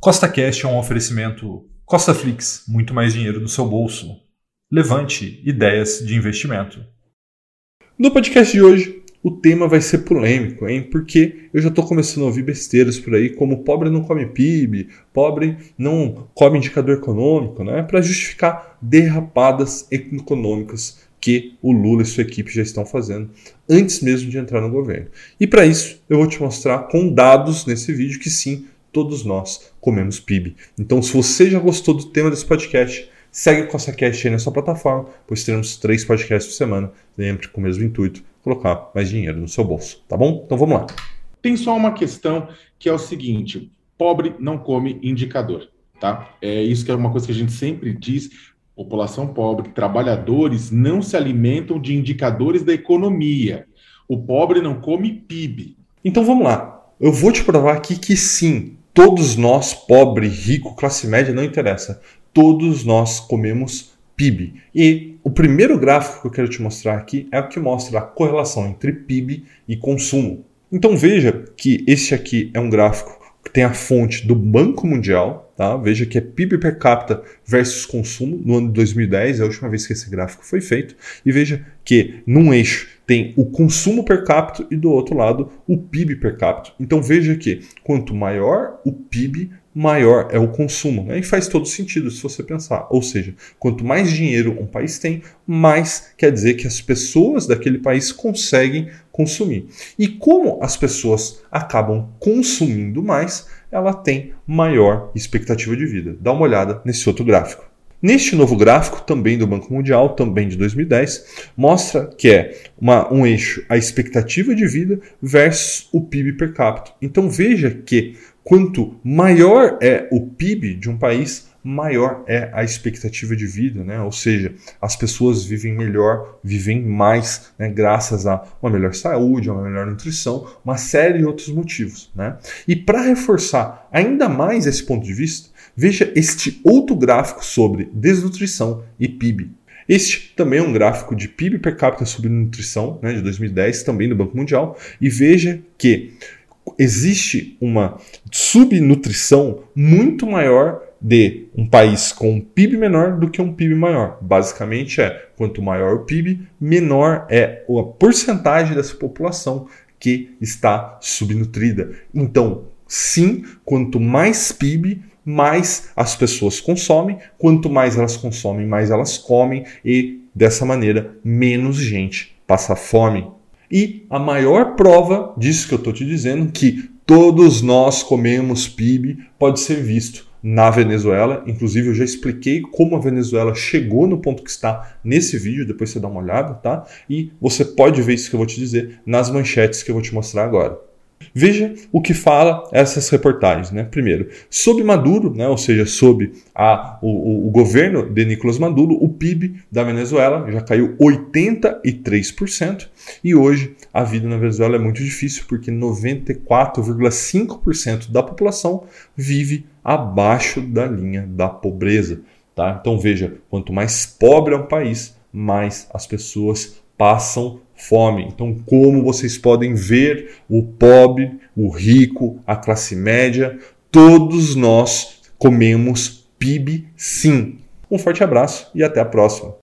Costa Cash é um oferecimento Costa Flix, muito mais dinheiro no seu bolso. Levante ideias de investimento. No podcast de hoje, o tema vai ser polêmico, hein? Porque eu já estou começando a ouvir besteiras por aí, como pobre não come PIB, pobre não come indicador econômico, né? Para justificar derrapadas econômicas que o Lula e sua equipe já estão fazendo antes mesmo de entrar no governo. E para isso, eu vou te mostrar com dados nesse vídeo que sim, todos nós comemos PIB. Então, se você já gostou do tema desse podcast, segue o CostaCast aí na sua plataforma, pois teremos três podcasts por semana, sempre com o mesmo intuito, colocar mais dinheiro no seu bolso, tá bom? Então vamos lá. Tem só uma questão que é o seguinte: pobre não come indicador, tá? É isso que é uma coisa que a gente sempre diz. População pobre, trabalhadores não se alimentam de indicadores da economia. O pobre não come PIB. Então vamos lá. Eu vou te provar aqui que sim, Todos nós, pobre, rico, classe média, não interessa. Todos nós comemos PIB. E o primeiro gráfico que eu quero te mostrar aqui é o que mostra a correlação entre PIB e consumo. Então veja que este aqui é um gráfico que tem a fonte do Banco Mundial, tá? Veja que é PIB per capita versus consumo no ano de 2010, é a última vez que esse gráfico foi feito, e veja que num eixo tem o consumo per capita e do outro lado o PIB per capita. Então veja que quanto maior o PIB, maior é o consumo. Né? E faz todo sentido se você pensar. Ou seja, quanto mais dinheiro um país tem, mais quer dizer que as pessoas daquele país conseguem consumir. E como as pessoas acabam consumindo mais, ela tem maior expectativa de vida. Dá uma olhada nesse outro gráfico. Neste novo gráfico, também do Banco Mundial, também de 2010, mostra que é uma, um eixo a expectativa de vida versus o PIB per capita. Então veja que quanto maior é o PIB de um país, maior é a expectativa de vida, né? Ou seja, as pessoas vivem melhor, vivem mais, né? graças a uma melhor saúde, uma melhor nutrição, uma série de outros motivos, né? E para reforçar ainda mais esse ponto de vista, Veja este outro gráfico sobre desnutrição e PIB. Este também é um gráfico de PIB per capita sobre nutrição, né, de 2010, também do Banco Mundial, e veja que existe uma subnutrição muito maior de um país com um PIB menor do que um PIB maior. Basicamente é, quanto maior o PIB, menor é a porcentagem dessa população que está subnutrida. Então, sim, quanto mais PIB, mais as pessoas consomem, quanto mais elas consomem, mais elas comem e dessa maneira menos gente passa fome. E a maior prova disso que eu estou te dizendo, que todos nós comemos PIB, pode ser visto na Venezuela. Inclusive, eu já expliquei como a Venezuela chegou no ponto que está nesse vídeo, depois você dá uma olhada, tá? E você pode ver isso que eu vou te dizer nas manchetes que eu vou te mostrar agora. Veja o que fala essas reportagens. Né? Primeiro, sob Maduro, né, ou seja, sob a, o, o, governo de Nicolás Maduro, o PIB da Venezuela já caiu 83% e hoje a vida na Venezuela é muito difícil porque 94,5% da população vive abaixo da linha da pobreza. Tá? Então veja, quanto mais pobre é um país, mais as pessoas passam fome. Então, como vocês podem ver, o pobre, o rico, a classe média, todos nós comemos PIB sim. Um forte abraço e até a próxima.